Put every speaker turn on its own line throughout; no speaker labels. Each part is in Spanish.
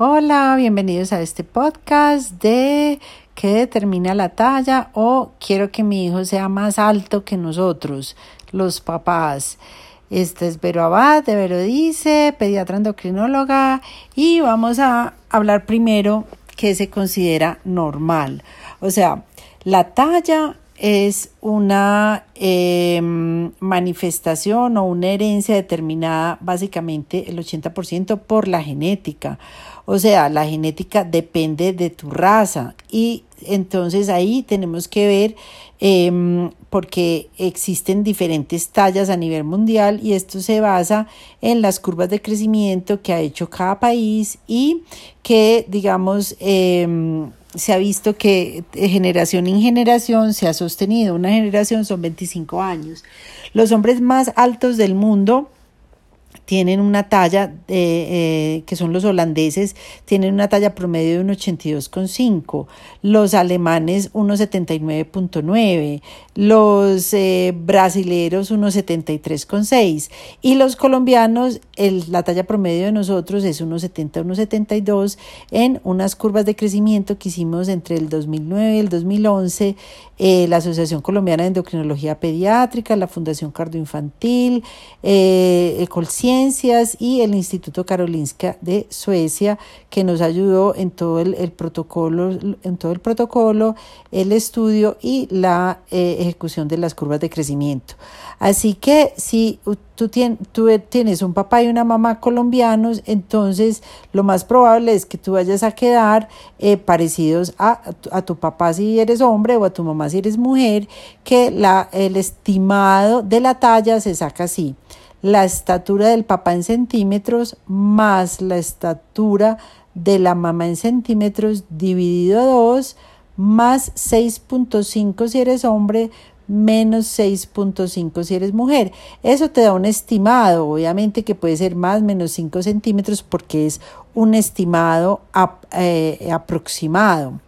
Hola, bienvenidos a este podcast de qué determina la talla o quiero que mi hijo sea más alto que nosotros, los papás. Este es Vero Abad de Vero Dice, pediatra endocrinóloga y vamos a hablar primero qué se considera normal. O sea, la talla es una em, manifestación o una herencia determinada básicamente el 80% por la genética. O sea, la genética depende de tu raza y entonces ahí tenemos que ver eh, porque existen diferentes tallas a nivel mundial y esto se basa en las curvas de crecimiento que ha hecho cada país y que digamos em, se ha visto que de generación en generación se ha sostenido. Una generación son 25 años. Los hombres más altos del mundo tienen una talla, eh, que son los holandeses, tienen una talla promedio de 1,82,5, los alemanes 1,79,9, los eh, brasileros 1,73,6 y los colombianos, el, la talla promedio de nosotros es 1,70, 1,72 en unas curvas de crecimiento que hicimos entre el 2009 y el 2011, eh, la Asociación Colombiana de Endocrinología Pediátrica, la Fundación Cardioinfantil, eh, Y el Instituto Karolinska de Suecia, que nos ayudó en todo el, protocolo, en todo el protocolo, el estudio y la eh, ejecución de las curvas de crecimiento. Así que si tú, tienes un papá y una mamá colombianos, entonces lo más probable es que tú vayas a quedar eh, parecidos a, a, tu papá si eres hombre o a tu mamá si eres mujer, que la, el estimado de la talla se saca así la estatura del papá en centímetros más la estatura de la mamá en centímetros dividido a 2 más 6.5 si eres hombre menos 6.5 si eres mujer. Eso te da un estimado, obviamente que puede ser más menos 5 centímetros porque es un estimado eh, aproximado.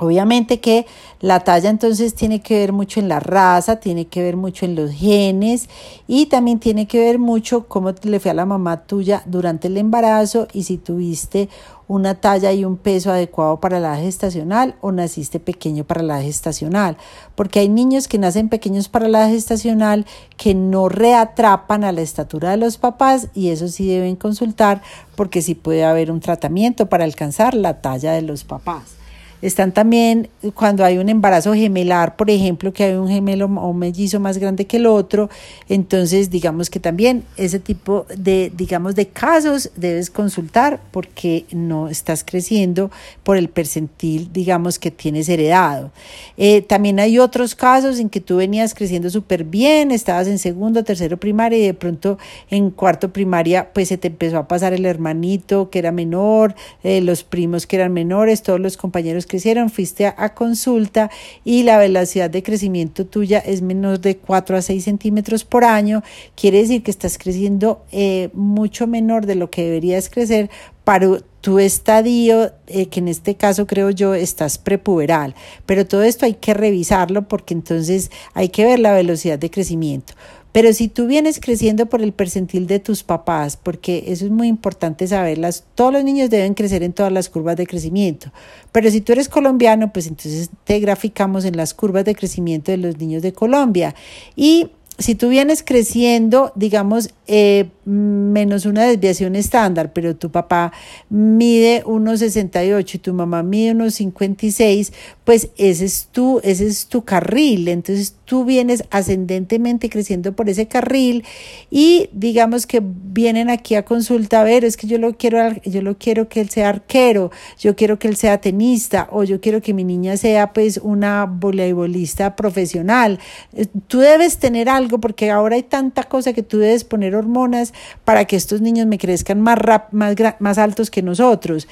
Obviamente que la talla entonces tiene que ver mucho en la raza, tiene que ver mucho en los genes y también tiene que ver mucho cómo le fue a la mamá tuya durante el embarazo y si tuviste una talla y un peso adecuado para la gestacional o naciste pequeño para la gestacional. Porque hay niños que nacen pequeños para la gestacional que no reatrapan a la estatura de los papás y eso sí deben consultar porque sí puede haber un tratamiento para alcanzar la talla de los papás. Están también cuando hay un embarazo gemelar, por ejemplo, que hay un gemelo o mellizo más grande que el otro, entonces digamos que también ese tipo de, digamos, de casos debes consultar porque no estás creciendo por el percentil, digamos, que tienes heredado. Eh, también hay otros casos en que tú venías creciendo súper bien, estabas en segundo, tercero primaria y de pronto en cuarto primaria pues se te empezó a pasar el hermanito que era menor, eh, los primos que eran menores, todos los compañeros crecieron, fuiste a, consulta y la velocidad de crecimiento tuya es menos de 4 a 6 centímetros por año, quiere decir que estás creciendo eh, mucho menor de lo que deberías crecer para tu estadio, eh, que en este caso creo yo estás prepuberal. Pero todo esto hay que revisarlo porque entonces hay que ver la velocidad de crecimiento. Pero si tú vienes creciendo por el percentil de tus papás, porque eso es muy importante saberlas, todos los niños deben crecer en todas las curvas de crecimiento. Pero si tú eres colombiano, pues entonces te graficamos en las curvas de crecimiento de los niños de Colombia. Y si tú vienes creciendo, digamos, eh, menos una desviación estándar, pero tu papá mide 1,68 y tu mamá mide 1,56, pues ese es tu, ese es tu carril. Entonces tú vienes ascendentemente creciendo por ese carril y digamos que vienen aquí a consulta, a ver, es que yo lo quiero, yo lo quiero que él sea arquero, yo quiero que él sea tenista o yo quiero que mi niña sea pues una voleibolista profesional. Eh, tú debes tener algo porque ahora hay tanta cosa que tú debes poner hormonas para que estos niños me crezcan más, más, más altos que nosotros.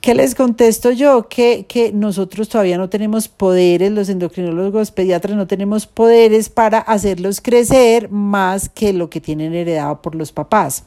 ¿Qué les contesto yo? Que, que nosotros todavía no tenemos poderes, los endocrinólogos pediatras no tenemos poderes para hacerlos crecer más que lo que tienen heredado por los papás.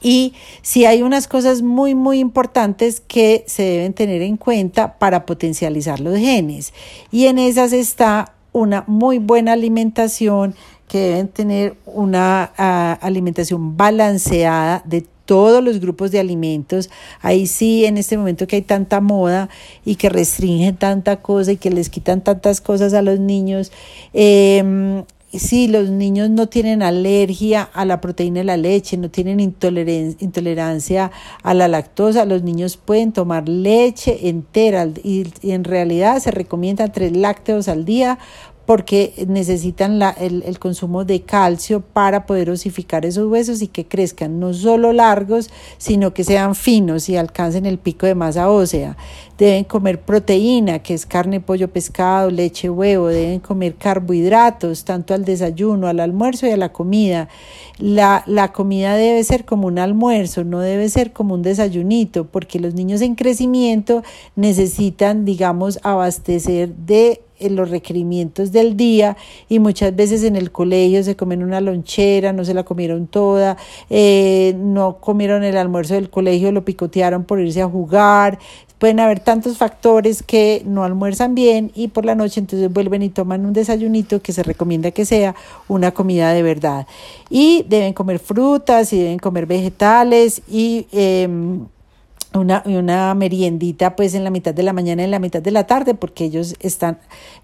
Y si hay unas cosas muy, muy importantes que se deben tener en cuenta para potencializar los genes. Y en esas está una muy buena alimentación, que deben tener una ah, alimentación balanceada de todos los grupos de alimentos. Ahí sí, en este momento que hay tanta moda y que restringen tanta cosa y que les quitan tantas cosas a los niños, eh, si los niños no tienen alergia a la proteína de la leche, no tienen intolerancia a la lactosa, los niños pueden tomar leche entera y, en realidad se recomienda tres lácteos al día porque necesitan el, consumo de calcio para poder osificar esos huesos y que crezcan no solo largos, sino que sean finos y alcancen el pico de masa ósea. Deben comer proteína, que es carne, pollo, pescado, leche, huevo. Deben comer carbohidratos, tanto al desayuno, al almuerzo y a la comida. La, la comida debe ser como un almuerzo, no debe ser como un desayunito, porque los niños en crecimiento necesitan, digamos, abastecer de los requerimientos del día y muchas veces en el colegio se comen una lonchera, no se la comieron toda, eh, no comieron el almuerzo del colegio, lo picotearon por irse a jugar. Pueden haber tantos factores que no almuerzan bien y por la noche entonces vuelven y toman un desayunito que se recomienda que sea una comida de verdad. Y deben comer frutas y deben comer vegetales y... Eh, una, una meriendita pues en la mitad de la mañana y en la mitad de la tarde porque ellos están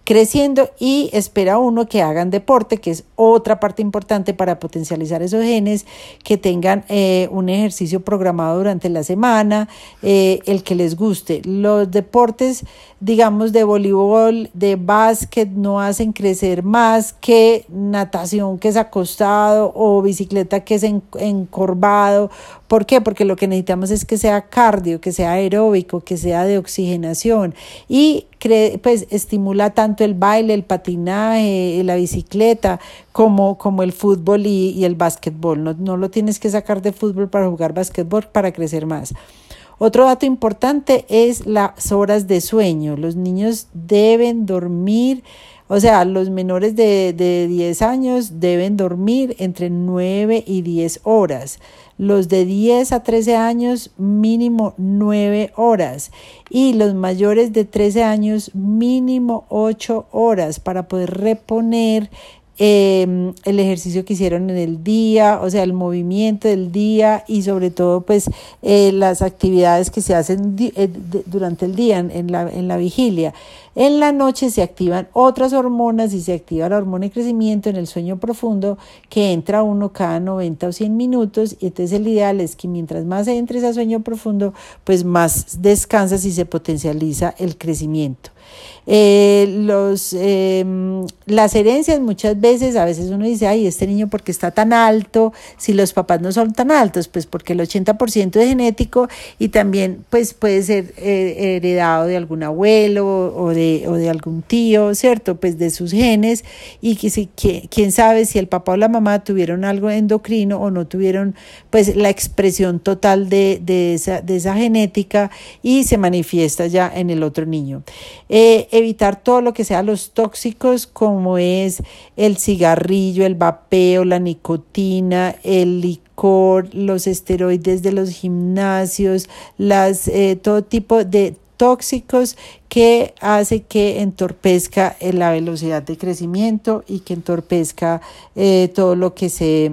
creciendo y espera uno que hagan deporte que es otra parte importante para potencializar esos genes que tengan eh, un ejercicio programado durante la semana eh, el que les guste los deportes digamos de voleibol de básquet no hacen crecer más que natación que es acostado o bicicleta que es encorvado ¿por qué? porque lo que necesitamos es que sea que sea aeróbico, que sea de oxigenación y pues estimula tanto el baile, el patinaje, la bicicleta como, como el fútbol y, el básquetbol. No, no lo tienes que sacar de fútbol para jugar básquetbol para crecer más. Otro dato importante es las horas de sueño. Los niños deben dormir, o sea, los menores de, de 10 años deben dormir entre 9 y 10 horas. Los de 10 a 13 años mínimo 9 horas. Y los mayores de 13 años mínimo 8 horas para poder reponer em, el ejercicio que hicieron en el día, o sea, el movimiento del día y sobre todo pues eh, las actividades que se hacen eh, durante el día en, la, en la vigilia. En la noche se activan otras hormonas y se activa la hormona de crecimiento en el sueño profundo que entra uno cada 90 o 100 minutos y entonces el ideal es que mientras más entres a sueño profundo, pues más descansas y se potencializa el crecimiento. Eh, los, em, las herencias muchas veces, a veces uno dice, ay, este niño porque está tan alto, si los papás no son tan altos, pues porque el 80% es genético y también pues puede ser eh, heredado de algún abuelo o de o de algún tío, ¿cierto? Pues de sus genes y que, si, que, quién sabe si el papá o la mamá tuvieron algo endocrino o no tuvieron pues la expresión total de, de, esa, de esa genética y se manifiesta ya en el otro niño. Evitar todo lo que sea los tóxicos como es el cigarrillo, el vapeo, la nicotina, el licor, los esteroides de los gimnasios, las, eh, todo tipo de tóxicos que hace que entorpezca eh, la velocidad de crecimiento y que entorpezca eh, todo lo que se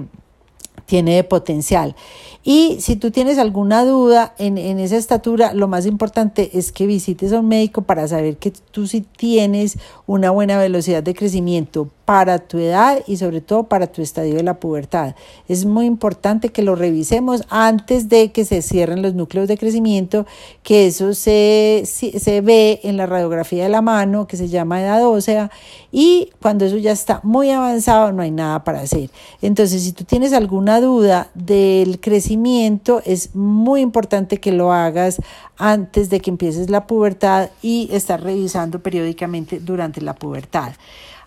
tiene de potencial. Y si tú tienes alguna duda en, en, esa estatura, lo más importante es que visites a un médico para saber que tú sí tienes una buena velocidad de crecimiento para tu edad y sobre todo para tu estadio de la pubertad. Es muy importante que lo revisemos antes de que se cierren los núcleos de crecimiento, que eso se, se ve en la radiografía de la mano, que se llama edad ósea, y cuando eso ya está muy avanzado no hay nada para hacer. Entonces, si tú tienes alguna duda del crecimiento, es muy importante que lo hagas antes de que empieces la pubertad y estar revisando periódicamente durante la pubertad.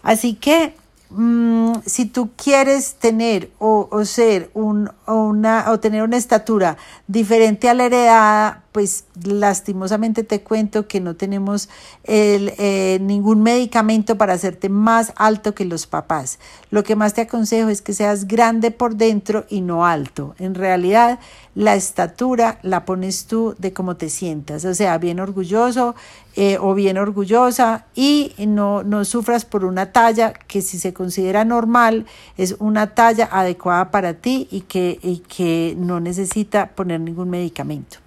Así que mm, si tú quieres tener o, ser un, o, una, o tener una estatura diferente a la heredada, pues lastimosamente te cuento que no tenemos el, eh, ningún medicamento para hacerte más alto que los papás. Lo que más te aconsejo es que seas grande por dentro y no alto. En realidad, la estatura la pones tú de cómo te sientas, o sea, bien orgulloso eh, o bien orgullosa y no, no sufras por una talla que si se considera normal es una talla adecuada para ti y que, y que no necesita poner ningún medicamento.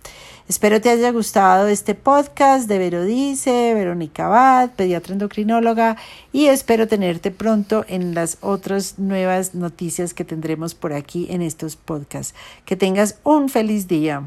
Espero te haya gustado este podcast de Verodice, Verónica Abad, pediatra endocrinóloga, y espero tenerte pronto en las otras nuevas noticias que tendremos por aquí en estos podcasts. Que tengas un feliz día.